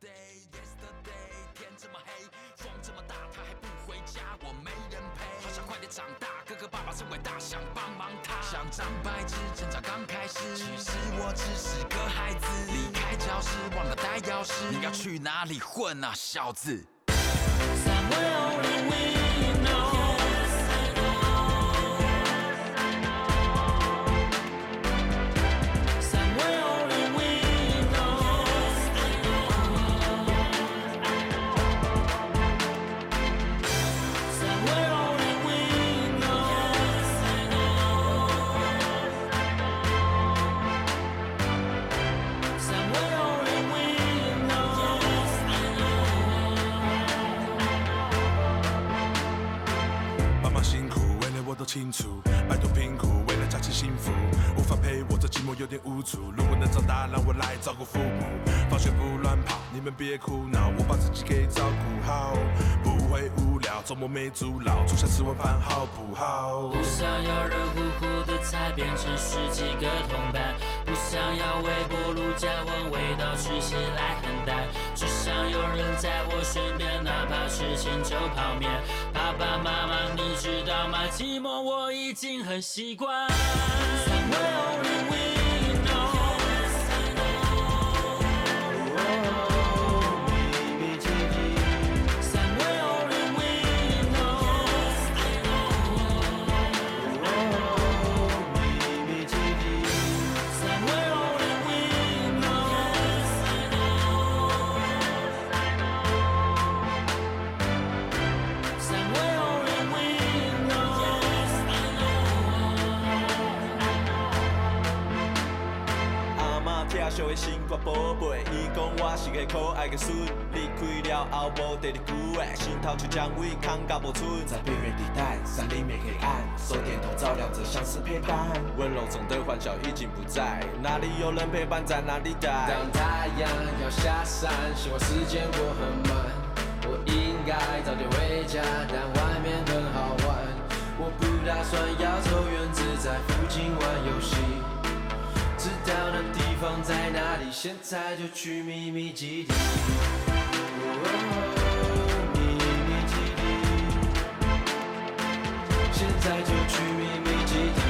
day yesterday，天这么黑，风这么大，他还不回家，我没人陪。好想快点长大，哥哥爸爸真伟大，想帮忙他。想张白纸，成长刚开始，其实我只是个孩子。离开教室，忘了带钥匙，你要去哪里混啊，小子？清楚，摆脱贫苦，为了家庭幸福，无法陪我，这寂寞有点无助。如果能长大，让我来照顾父母。放学不乱跑，你们别哭闹，我把自己给照顾好，不会无聊。周末没阻挠，坐下吃晚饭好不好？不想要热乎乎的菜变成十几个铜板，不想要微波炉加温，味道吃起来很淡，只想有人在我身边，哪怕是清粥泡面。爸爸妈妈，你知道吗？寂寞。我已经很习惯。我是个可爱的孙，离开了后无第二句话，心头就将胃空甲无剩。在边缘地带，山里面黑暗，手电筒照亮着相思陪伴，温柔中的欢笑已经不在，哪里有人陪伴在哪里待。当太阳要下山，希望时间过很慢，我应该早点回家，但外面很好玩，我不打算要走远，只在附近玩游戏。方在哪里？现在就去秘密基地。秘密基地。现在就去秘密基地。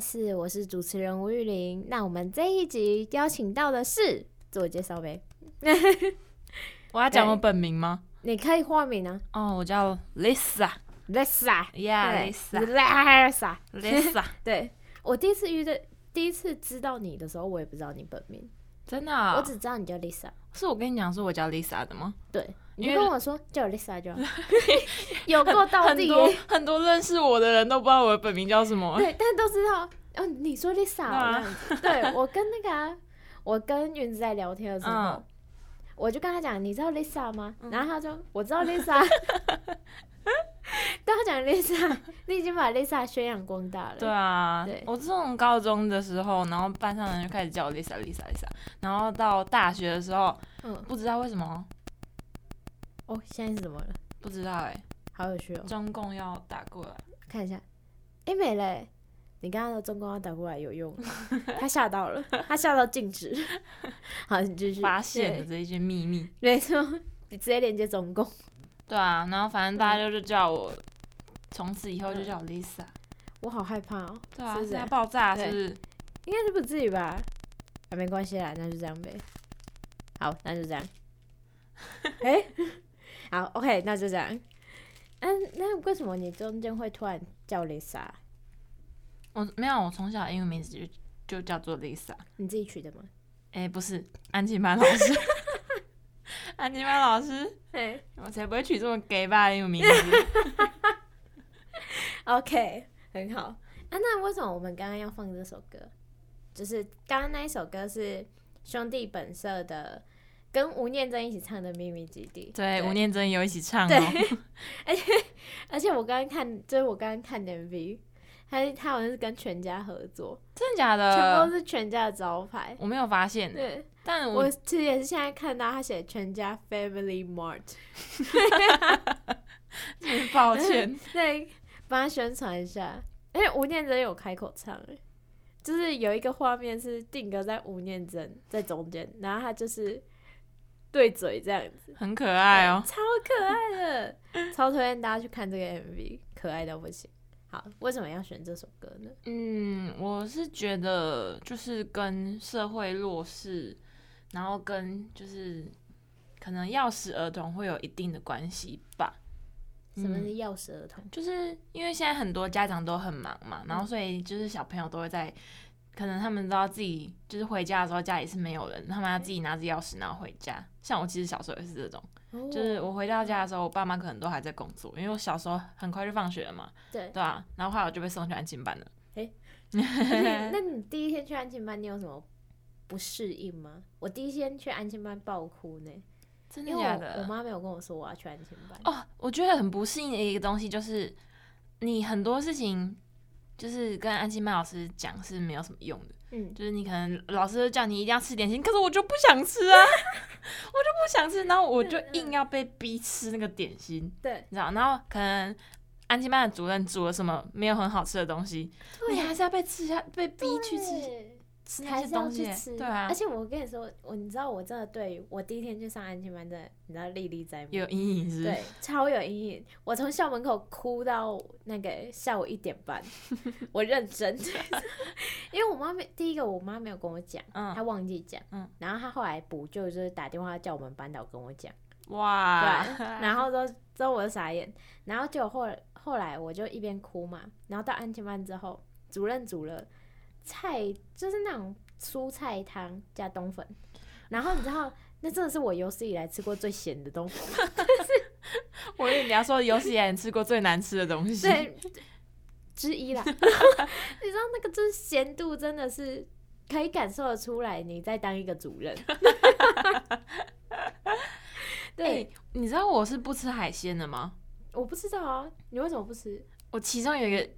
SOS，我是主持人吴玉玲。那我们这一集邀请到的是自我介绍呗。我要讲我本名吗？你可以化名啊。哦，我叫 Lisa。Lisa，Yeah，Lisa，Lisa，Lisa。对，我第一次遇到，第一次知道你的时候，我也不知道你本名。真的啊？我只知道你叫 Lisa。是我跟你讲说我叫 Lisa 的吗？对。你跟我说叫 Lisa 就好，有够到底。很多很多认识我的人都不知道我的本名叫什么。对，但都知道。哦，你说 Lisa 这样子。对，我跟那个啊，我跟云子在聊天的时候，我就跟他讲，你知道 Lisa 吗？然后他说我知道 Lisa。跟他讲 Lisa，你已经把 Lisa 宣扬光大了。对啊，我从高中的时候，然后班上的人就开始叫我 Lisa，Lisa，Lisa。然后到大学的时候，嗯，不知道为什么。哦，现在是怎么了？不知道哎、欸，好有趣哦！中共要打过来，看一下。哎、欸，没嘞！你刚刚说中共要打过来有用，他吓到了，他吓到静止。好，你继续。发现了这一些秘密。没错，你直接连接中共。对啊，然后反正大家就叫我，从、嗯、此以后就叫我 Lisa。我好害怕哦。对啊，现在爆炸是不是？应该是不至于吧？啊，没关系啦，那就这样呗。好，那就这样。哎、欸。好，OK，那就这样。嗯，那为什么你中间会突然叫 Lisa？我没有，我从小英文名字就就叫做 Lisa。你自己取的吗？哎、欸，不是，安亲班老师。安亲班老师，对，我才不会取这么 gay 吧的名字。OK，很好。啊，那为什么我们刚刚要放这首歌？就是刚刚那一首歌是兄弟本色的，跟吴念真一起唱的《秘密基地》。对，吴念真有一起唱哦。对，而且而且我刚刚看，就是我刚刚看的 MV。他他好像是跟全家合作，真的假的？全部都是全家的招牌，我没有发现。对，但我，我其实也是现在看到他写全家 Family Mart，抱歉，对，帮他宣传一下。因为吴念真有开口唱，哎就是有一个画面是定格在吴念真在中间，然后他就是对嘴这样子，很可爱哦，超可爱的，超推荐大家去看这个 MV，可爱到不行。好，为什么要选这首歌呢？嗯，我是觉得就是跟社会弱势，然后跟就是可能钥匙儿童会有一定的关系吧。什么是钥匙儿童？就是因为现在很多家长都很忙嘛，然后所以就是小朋友都会在，可能他们知道自己就是回家的时候家里是没有人，他们要自己拿着钥匙然后回家。像我其实小时候也是这种。就是我回到家的时候，我爸妈可能都还在工作，因为我小时候很快就放学了嘛。对。对啊，然后后来我就被送去安静班了。哎、欸，那你第一天去安静班，你有什么不适应吗？我第一天去安静班爆哭呢。真的假的？我妈没有跟我说我要去安静班。哦，我觉得很不适应的一个东西就是，你很多事情就是跟安心班老师讲是没有什么用的。嗯，就是你可能老师叫你一定要吃点心，可是我就不想吃啊，我就不想吃，然后我就硬要被逼吃那个点心，对，你知道，然后可能安亲班的主任煮了什么没有很好吃的东西，你还是要被吃下，被逼去吃。吃那些东西，吃对啊，而且我跟你说，我你知道，我真的对我第一天去上安全班的，你知道历历在目，有阴影是不是？对，超有阴影。我从校门口哭到那个下午一点半，我认真，因为我妈没第一个，我妈没有跟我讲，她忘记讲，嗯，然后她后来补救，就是打电话叫我们班导跟我讲，哇，对，然后之后之后我就傻眼，然后就后后来我就一边哭嘛，然后到安全班之后，主任组了。菜就是那种蔬菜汤加冬粉，然后你知道，那真的是我有史以来吃过最咸的东西。我以为你要说有史以来你吃过最难吃的东西，对，之一啦。你知道那个就是咸度真的是可以感受得出来，你在当一个主任。对、欸，你知道我是不吃海鲜的吗？我不知道啊，你为什么不吃？我其中有一个。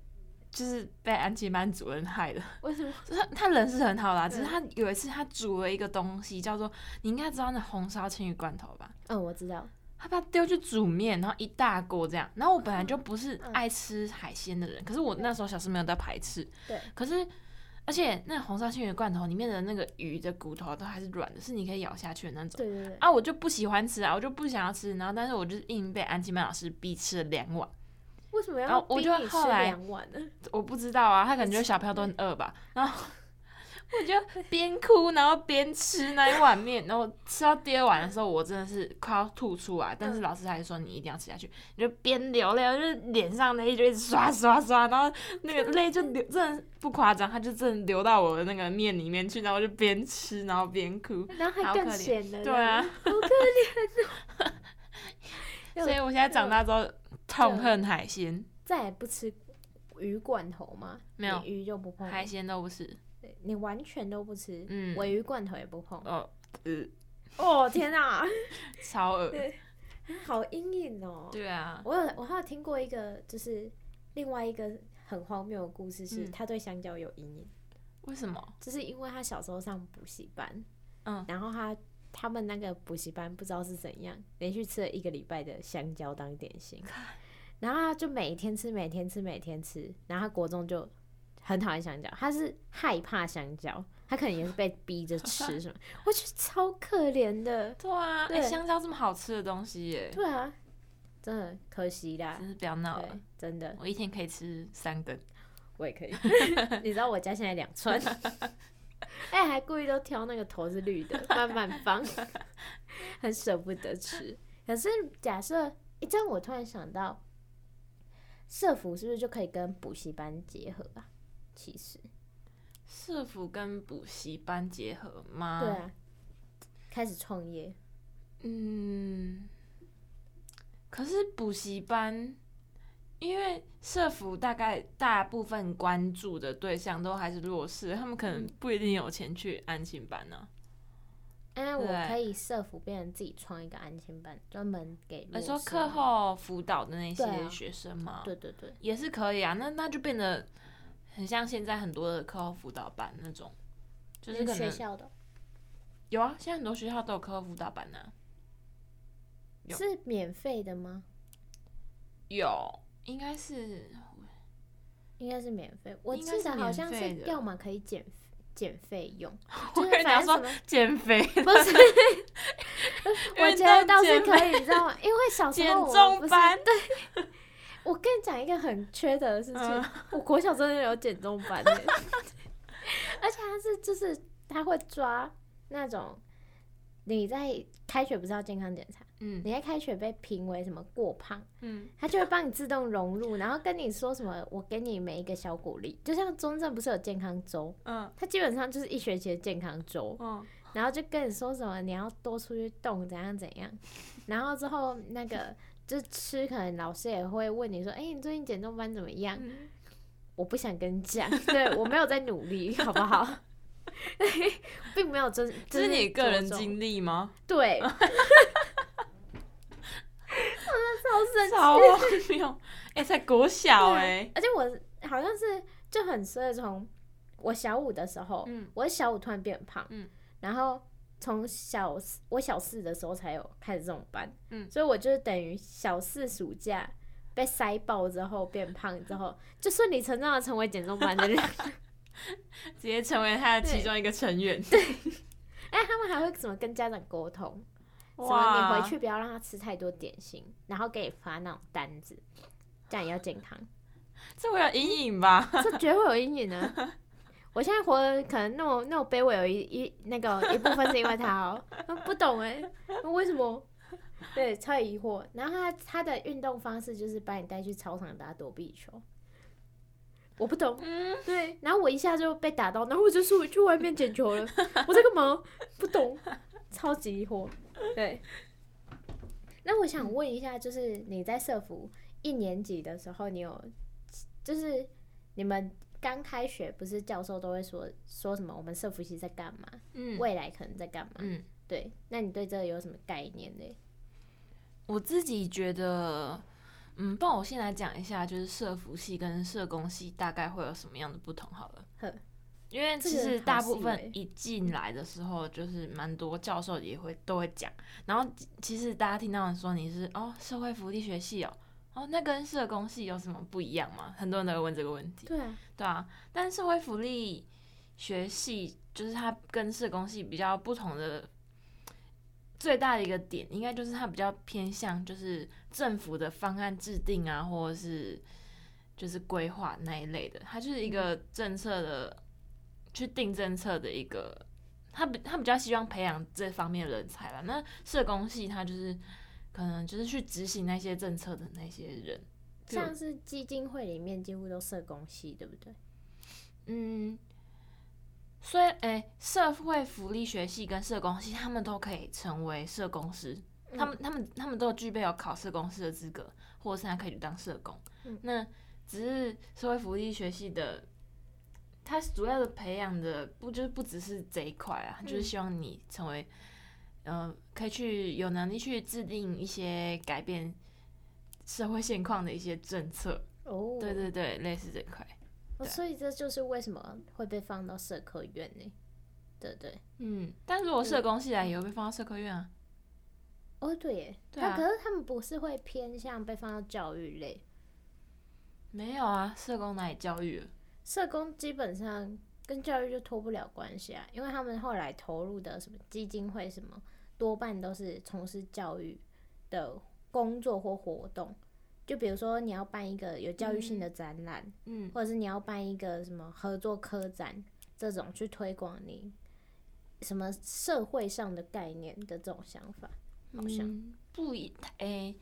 就是被安琪班主任害的。为什么？他他人是很好啦，只是他有一次他煮了一个东西叫做，你应该知道那红烧青鱼罐头吧？嗯，我知道。他把它丢去煮面，然后一大锅这样。然后我本来就不是爱吃海鲜的人，可是我那时候小时候没有在排斥。对。可是，而且那红烧青鱼罐头里面的那个鱼的骨头都还是软的，是你可以咬下去的那种。对对对。啊，我就不喜欢吃啊，我就不想要吃。然后，但是我就硬被安琪曼老师逼吃了两碗。为什么要逼你吃两碗呢？我不知道啊，他感觉小朋友都很饿吧。然后 我就边哭，然后边吃那一碗面。然后吃到第二碗的时候，我真的是快要吐出来。但是老师还是说你一定要吃下去。你就边流泪，就是脸上泪就一直刷刷刷，然后那个泪就流，真的不夸张，他就真的流到我的那个面里面去。然后就边吃，然后边哭，然后还更咸的，对啊，好可怜哦。所以我现在长大之后。痛恨海鲜，再也不吃鱼罐头吗？没有，鱼就不碰，海鲜都不吃。你完全都不吃，嗯，尾鱼罐头也不碰。哦，呃，哦天哪，超恶，对，好阴影哦。对啊，我有我还有听过一个，就是另外一个很荒谬的故事，是他对香蕉有阴影。为什么？就是因为他小时候上补习班，嗯，然后他。他们那个补习班不知道是怎样，连续吃了一个礼拜的香蕉当点心，然后他就每天吃，每天吃，每天吃，然后他国中就很讨厌香蕉，他是害怕香蕉，他可能也是被逼着吃什么，我觉得超可怜的。对啊，对、欸，香蕉这么好吃的东西耶。对啊，真的可惜啦，真是不要闹了，真的，我一天可以吃三根，我也可以。你知道我家现在两串。哎、欸，还故意都挑那个头是绿的，慢慢放，很舍不得吃。可是假设一这样，我突然想到，社服是不是就可以跟补习班结合啊？其实，社福跟补习班结合吗？对啊，开始创业。嗯，可是补习班，因为社服大概大部分关注的对象都还是弱势，他们可能不一定有钱去安心班呢、啊。哎，我可以社服变成自己创一个安心班，专门给你说课后辅导的那些学生吗？对对对，也是可以啊。那那就变得很像现在很多的课后辅导班那种，就是学校的有啊，现在很多学校都有课后辅导班呢、啊。是免费的吗？有，应该是，应该是免费。我记得好像是要么可以减减费用，我跟你讲说 减肥 不是，我觉得倒是可以，你知道吗？因为小时候我不是对，我跟你讲一个很缺德的事情，嗯、我国小真的有减重班，而且他是就是他会抓那种你在开学不是要健康检查。嗯，你在开学被评为什么过胖，嗯，他就会帮你自动融入，然后跟你说什么，我给你每一个小鼓励，就像中正不是有健康周，嗯，他基本上就是一学期的健康周，嗯，然后就跟你说什么你要多出去动，怎样怎样，然后之后那个就吃，可能老师也会问你说，哎、欸，你最近减重班怎么样？嗯、我不想跟你讲，对我没有在努力，好不好？并没有真，这是你个人经历吗？对。超神奇，超荒谬！哎、欸，才国小哎、欸，而且我好像是就很衰，从我小五的时候，嗯，我小五突然变胖，嗯，然后从小我小四的时候才有开始这种班，嗯，所以我就等于小四暑假被塞爆之后变胖之后，就顺理成章的成为减重班的人，直接成为他的其中一个成员，对，哎，他们还会怎么跟家长沟通？哇！你回去不要让他吃太多点心，然后给你发那种单子，这样也要健康。这会有阴影吧？这绝对会有阴影的。我现在活的可能那么那么卑微，有一一那个一部分是因为他哦、喔，不懂哎、欸，为什么？对，超疑惑。然后他他的运动方式就是把你带去操场打躲避球，我不懂。嗯，对。然后我一下就被打到，然后我就说去外面捡球了。我在干嘛？不懂，超级疑惑。对，那我想问一下，就是你在社服一年级的时候，你有，就是你们刚开学，不是教授都会说说什么？我们社服系在干嘛？嗯，未来可能在干嘛？嗯，对。那你对这个有什么概念呢？我自己觉得，嗯，帮我先来讲一下，就是社服系跟社工系大概会有什么样的不同？好了。因为其实大部分一进来的时候，就是蛮多教授也会都会讲。然后其实大家听到说你是哦社会福利学系哦，哦那跟社工系有什么不一样吗？很多人都会问这个问题。对啊，对啊。但社会福利学系就是它跟社工系比较不同的最大的一个点，应该就是它比较偏向就是政府的方案制定啊，或者是就是规划那一类的。它就是一个政策的。去定政策的一个，他比他比较希望培养这方面的人才啦。那社工系他就是可能就是去执行那些政策的那些人，像是基金会里面几乎都社工系，对不对？嗯，所以诶，社会福利学系跟社工系他们都可以成为社工师，他们他们他们都具备有考社工师的资格，或者是他可以去当社工。嗯，那只是社会福利学系的。他主要的培养的不就是不只是这一块啊，就是希望你成为，呃，可以去有能力去制定一些改变社会现况的一些政策。哦，对对对，类似这块。哦，所以这就是为什么会被放到社科院呢？对对。嗯，但如果社工系来也会被放到社科院啊。哦，对耶。对啊。可是他们不是会偏向被放到教育类？没有啊，社工哪里教育了？社工基本上跟教育就脱不了关系啊，因为他们后来投入的什么基金会什么，多半都是从事教育的工作或活动。就比如说你要办一个有教育性的展览，嗯，或者是你要办一个什么合作科展，这种去推广你什么社会上的概念的这种想法，好像、嗯、不一，诶、欸，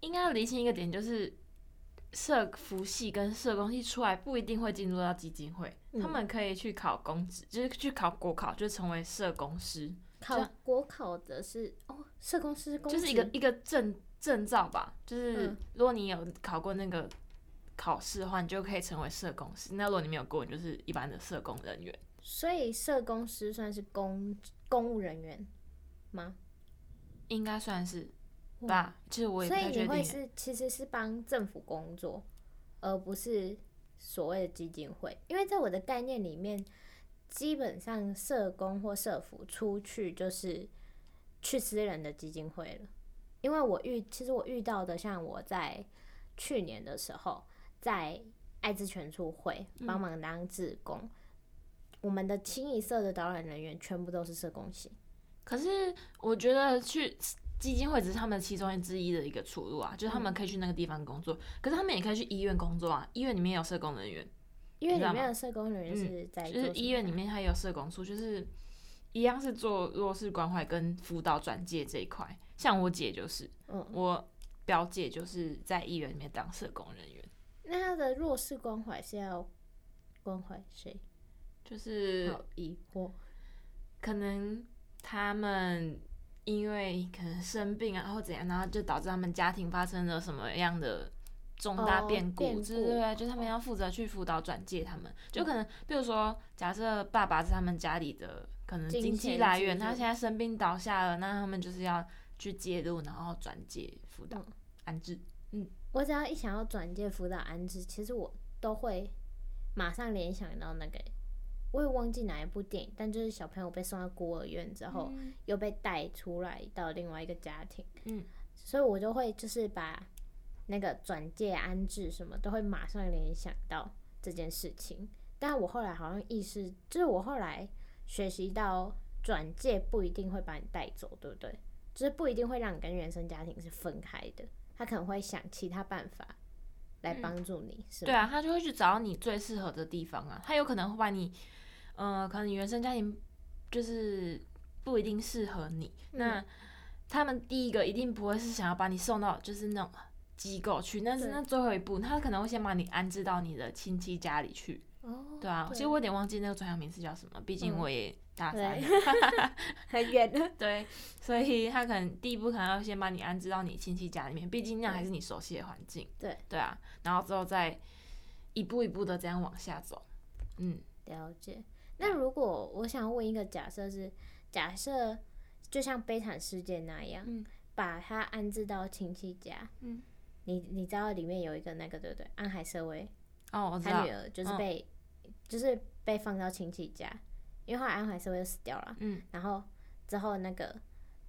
应该要厘清一个点就是。社服系跟社工系出来不一定会进入到基金会，嗯、他们可以去考公职，就是去考国考，就成为社工师考国考的是哦，社工师就是一个一个证证照吧，就是如果你有考过那个考试的话，你就可以成为社工师。那如果你没有过，你就是一般的社工人员。所以社工师算是公公务人员吗？应该算是所以你会是其实是帮政府工作，而不是所谓的基金会，因为在我的概念里面。基本上，社工或社服出去就是去私人的基金会了。因为我遇，其实我遇到的，像我在去年的时候，在爱滋全处会帮忙当志工，嗯、我们的清一色的导览人员全部都是社工系。可是我觉得去基金会只是他们其中之一的一个出路啊，就是他们可以去那个地方工作，嗯、可是他们也可以去医院工作啊，医院里面有社工人员。因为里面的社工人员是在、嗯，就是医院里面还有社工处，就是一样是做弱势关怀跟辅导转介这一块。像我姐就是，嗯，我表姐就是在医院里面当社工人员。那他的弱势关怀是要关怀谁？就是好疑惑，可能他们因为可能生病啊或怎样，然后就导致他们家庭发生了什么样的。重大变故，对对对，就他们要负责去辅导转介他们，就可能比如说，假设爸爸是他们家里的可能经济来源，他现在生病倒下了，那他们就是要去介入，然后转介辅导安置。嗯，我只要一想要转介辅导安置，其实我都会马上联想到那个，我也忘记哪一部电影，但就是小朋友被送到孤儿院之后，又被带出来到另外一个家庭，嗯，所以我就会就是把。那个转介安置什么都会马上联想到这件事情，但我后来好像意识，就是我后来学习到转介不一定会把你带走，对不对？就是不一定会让你跟原生家庭是分开的，他可能会想其他办法来帮助你，嗯、是吧？对啊，他就会去找你最适合的地方啊，他有可能会把你，呃，可能你原生家庭就是不一定适合你，嗯、那他们第一个一定不会是想要把你送到就是那种。机构去，但是那最后一步，他可能会先把你安置到你的亲戚家里去。哦，对啊，其实我有点忘记那个专业名词叫什么，毕竟我也大三，很远的。对，所以他可能第一步可能要先把你安置到你亲戚家里面，毕竟那还是你熟悉的环境。对，对啊，然后之后再一步一步的这样往下走。嗯，了解。那如果我想问一个假设是，假设就像悲惨世界那样，嗯，把他安置到亲戚家，嗯。你你知道里面有一个那个对不对？安海瑟薇哦，我知道。他女儿就是被、哦、就是被放到亲戚家，因为后来安海瑟薇又死掉了。嗯。然后之后那个，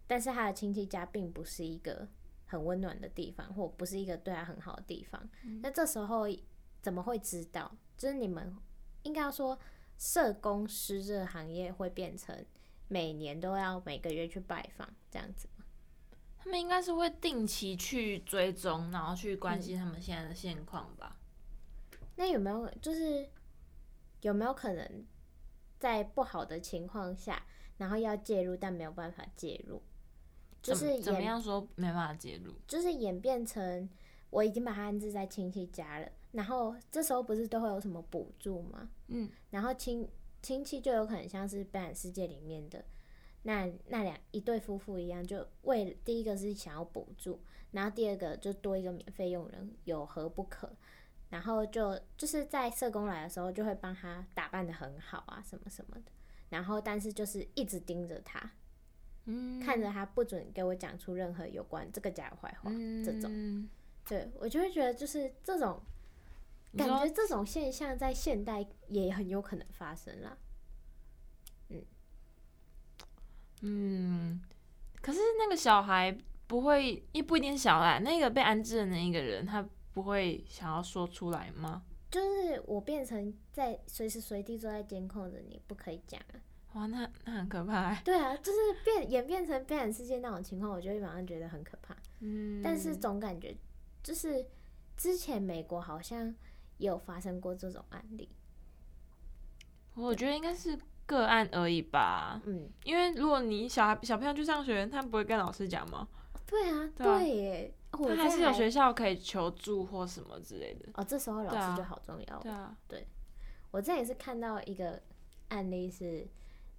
但是他的亲戚家并不是一个很温暖的地方，或不是一个对他很好的地方。嗯、那这时候怎么会知道？就是你们应该要说，社工师这个行业会变成每年都要每个月去拜访这样子。他们应该是会定期去追踪，然后去关心他们现在的现况吧。嗯。那有没有就是有没有可能在不好的情况下，然后要介入，但没有办法介入？就是怎么样说没办法介入？就是演变成我已经把他安置在亲戚家了，然后这时候不是都会有什么补助吗？嗯，然后亲亲戚就有可能像是悲惨世界里面的。那那两一对夫妇一样，就为第一个是想要补助，然后第二个就多一个免费佣人，有何不可？然后就就是在社工来的时候，就会帮他打扮的很好啊，什么什么的。然后但是就是一直盯着他，嗯，看着他不准给我讲出任何有关这个家的坏话，嗯、这种，对我就会觉得就是这种感觉，这种现象在现代也很有可能发生啦。嗯嗯，可是那个小孩不会，也不一定小孩，那个被安置的那一个人，他不会想要说出来吗？就是我变成在随时随地都在监控着你，不可以讲啊！哇，那那很可怕。对啊，就是变演变成悲惨世界那种情况，我就会马上觉得很可怕。嗯，但是总感觉就是之前美国好像也有发生过这种案例，我觉得应该是。个案而已吧，嗯，因为如果你小孩小朋友去上学，他不会跟老师讲吗？对啊，对耶，他还是有学校可以求助或什么之类的。哦，这时候老师就好重要。对啊，对，我这也是看到一个案例是，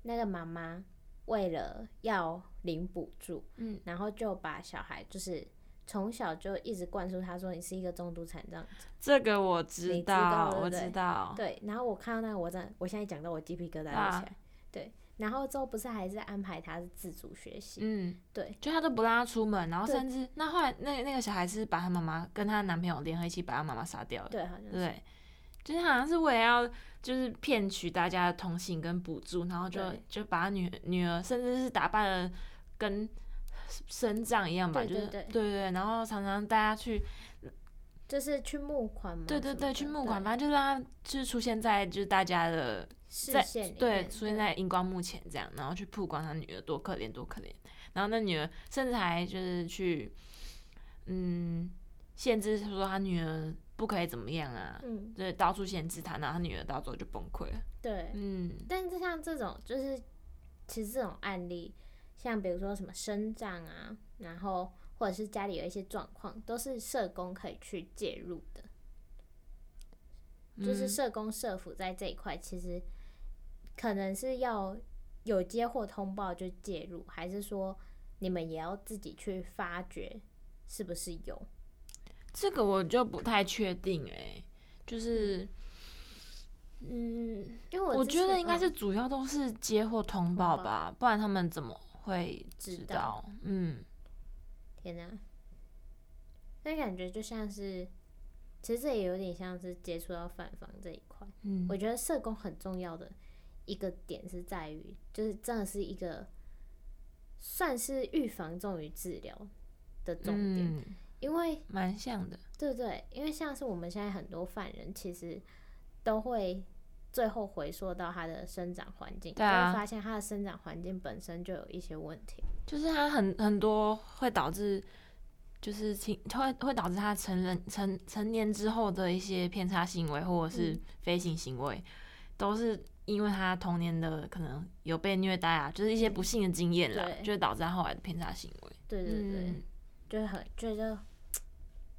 那个妈妈为了要领补助，嗯，然后就把小孩就是从小就一直灌输他说，你是一个重度残障。这个我知道，知道对对我知道。对，然后我看到那个，我真的，我现在讲到我鸡皮疙瘩都起来。啊、对，然后之后不是还是安排他是自主学习，嗯，对，就他都不让他出门，然后甚至那后来那那个小孩是把他妈妈跟他男朋友联合一起把他妈妈杀掉了，对，好像是对，就是好像是为了要就是骗取大家的同情跟补助，然后就就把他女女儿甚至是打扮的跟身障一样吧，对对对就是对对。对，然后常常大家去。就是去募款嘛，对对对，去募款，反正就让他就是出现在就是大家的视线里，对，出现在荧光幕前这样，然后去曝光他女儿多可怜多可怜，然后那女儿甚至还就是去，嗯，限制说他女儿不可以怎么样啊，嗯，对，到处限制他，然后他女儿到时候就崩溃了，对，嗯，但是像这种就是其实这种案例，像比如说什么生长啊，然后。或者是家里有一些状况，都是社工可以去介入的。嗯、就是社工社辅在这一块，其实可能是要有接获通报就介入，还是说你们也要自己去发掘是不是有？这个我就不太确定哎、欸，就是，嗯，因为我，我觉得应该是主要都是接获通报吧，嗯、不然他们怎么会知道？嗯。天呐，那感觉就像是，其实这也有点像是接触到反防这一块。嗯，我觉得社工很重要的一个点是在于，就是真的是一个算是预防重于治疗的重点，嗯、因为蛮像的，对对，因为像是我们现在很多犯人，其实都会最后回溯到他的生长环境，对啊，就会发现他的生长环境本身就有一些问题。就是他很很多会导致，就是情会会导致他成人成成年之后的一些偏差行为或者是非行行为，嗯、都是因为他童年的可能有被虐待啊，就是一些不幸的经验啦，就会导致他后来的偏差行为。对对对，嗯、就很觉得，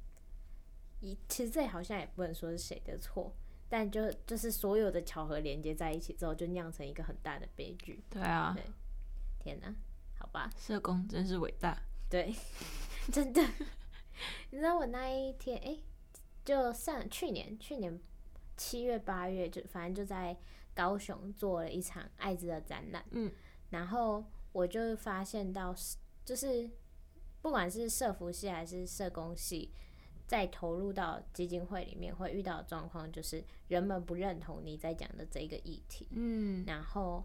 一其实这好像也不能说是谁的错，但就就是所有的巧合连接在一起之后，就酿成一个很大的悲剧。对啊，对，天哪！好吧，社工真是伟大。对，真的。你知道我那一天，哎、欸，就上去年，去年七月八月，就反正就在高雄做了一场艾滋的展览。嗯，然后我就发现到，就是不管是社服系还是社工系，在投入到基金会里面会遇到的状况，就是人们不认同你在讲的这个议题。嗯，然后。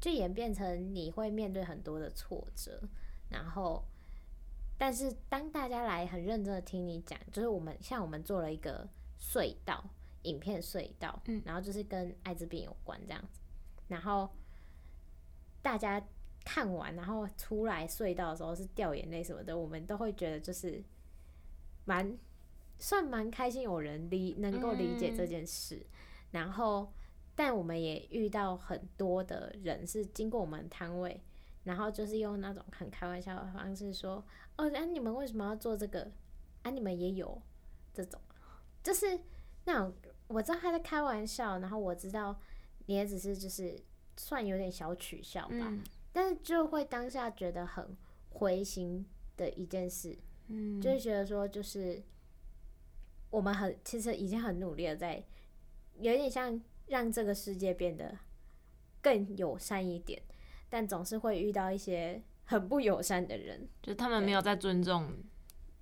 就演变成你会面对很多的挫折，然后，但是当大家来很认真的听你讲，就是我们像我们做了一个隧道影片隧道，嗯，然后就是跟艾滋病有关这样子，然后大家看完然后出来隧道的时候是掉眼泪什么的，我们都会觉得就是蛮算蛮开心，有人理能够理解这件事，嗯、然后。但我们也遇到很多的人是经过我们摊位，然后就是用那种很开玩笑的方式说：“哦，啊，你们为什么要做这个？啊，你们也有。这种，就是那种我知道他在开玩笑，然后我知道你也只是就是算有点小取笑吧，嗯，但是就会当下觉得很灰心的一件事，嗯，就是觉得说就是我们很其实已经很努力了，在有点像。让这个世界变得更友善一点，但总是会遇到一些很不友善的人，就他们没有在尊重，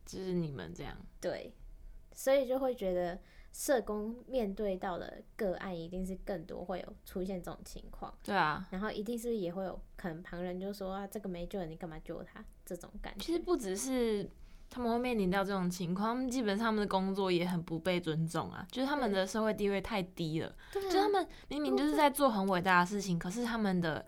就是你们这样。对，所以就会觉得社工面对到的个案一定是更多会有出现这种情况。对啊，然后一定是也会有可能旁人就说啊，这个没救了，你干嘛救他？这种感觉。其实不只是。他们会面临到这种情况，他们基本上他们的工作也很不被尊重啊，就是他们的社会地位太低了。对，就他们明明就是在做很伟大的事情，可是他们的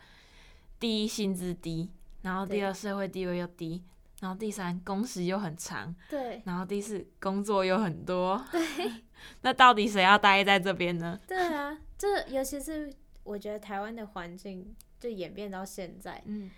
第一薪资低，然后第二社会地位又低，然后第三工时又很长，对，然后第四工作又很多，对，那到底谁要待在这边呢？对啊，这尤其是我觉得台湾的环境就演变到现在，嗯，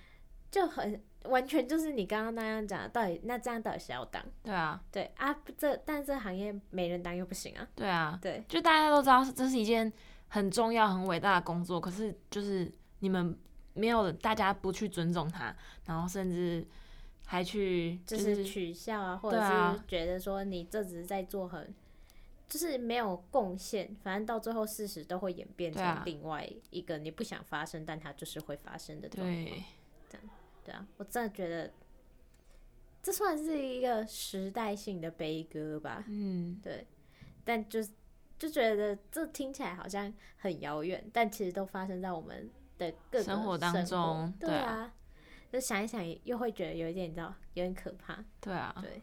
就很。完全就是你刚刚那样讲，到底那这样到底谁要当？对啊，对啊，这但这行业没人当又不行啊。对啊，对，就大家都知道这是一件很重要、很伟大的工作，可是就是你们没有大家不去尊重他，然后甚至还去就是取笑啊，或者是觉得说你这只是在做很，就是没有贡献，反正到最后事实都会演变成另外一个你不想发生，但它就是会发生的状况。对，这样对啊，我真的觉得这算是一个时代性的悲歌吧。嗯，对，但就是。就觉得这听起来好像很遥远，但其实都发生在我们的各个生活，生活当中。对啊，就想一想，又会觉得有一点，你知道，有点可怕。对啊，对。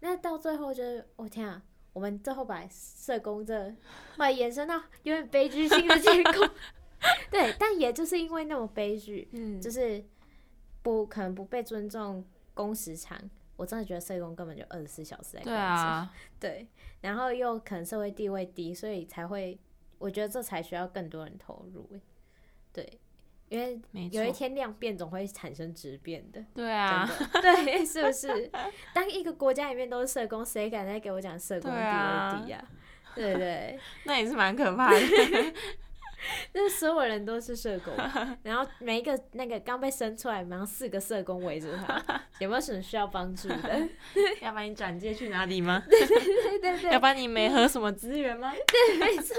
那到最后就是，我、哦、天啊，我们最后把社工这，把延伸到有点悲剧性的结果。对，但也就是因为那么悲剧，嗯，就是不可能不被尊重，工时长。我真的觉得社工根本就二十四小时在工作，对啊，对，然后又可能社会地位低，所以才会，我觉得这才需要更多人投入，对，因为有一天量变总会产生质变的，对啊，对，是不是？当一个国家里面都是社工，谁敢再给我讲社工地位低啊？对对，对，那也是蛮可怕的。就是所有人都是社工，然后每一个那个刚被生出来，然后四个社工围着他，有没有什么需要帮助的？要把你转接去哪里吗？对对对对对。要把你没和什么资源吗？对，没错。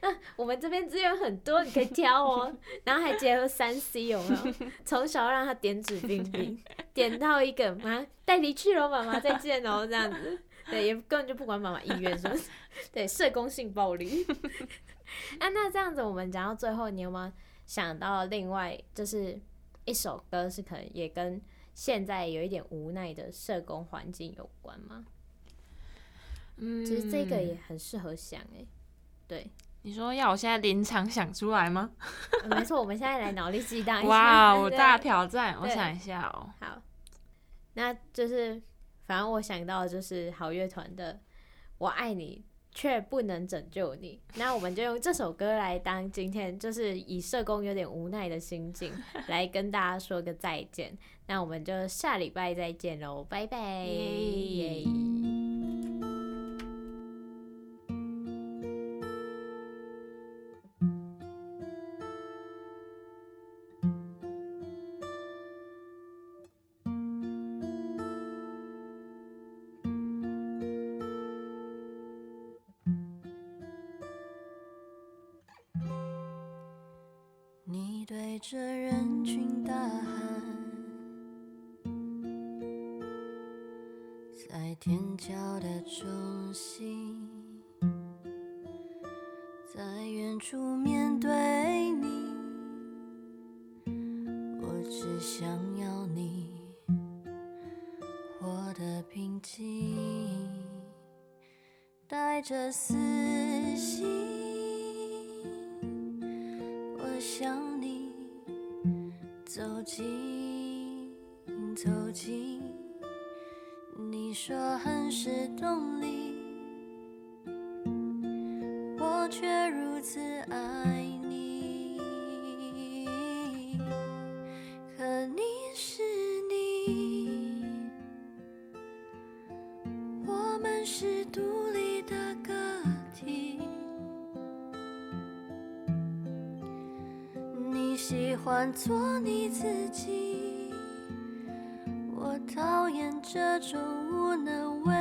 啊，我们这边资源很多，你可以挑哦。然后还结合三 C，有没有？从小让他点指兵兵，点到一个妈带你去了，妈妈再见哦，这样子。对，也根本就不管妈妈意愿，是不是？对，社工性暴力。啊，那这样子，我们讲到最后，你有没有想到另外就是一首歌，是可能也跟现在有一点无奈的社工环境有关吗？嗯，其实这个也很适合想哎。对，你说要我现在临场想出来吗？嗯、没错，我们现在来脑力激荡一下。哇，我大挑战，我想一下哦。好，那就是反正我想到的就是好乐团的《我爱你》。却不能拯救你，那我们就用这首歌来当今天，就是以社工有点无奈的心境 来跟大家说个再见。那我们就下礼拜再见喽，拜拜。Yeah. 人群大喊，在天桥的中心，在远处面对你，我只想要你活得平静，带着私心，近，走进，你说很是动力，我却如此爱喜欢做你自己，我讨厌这种无能为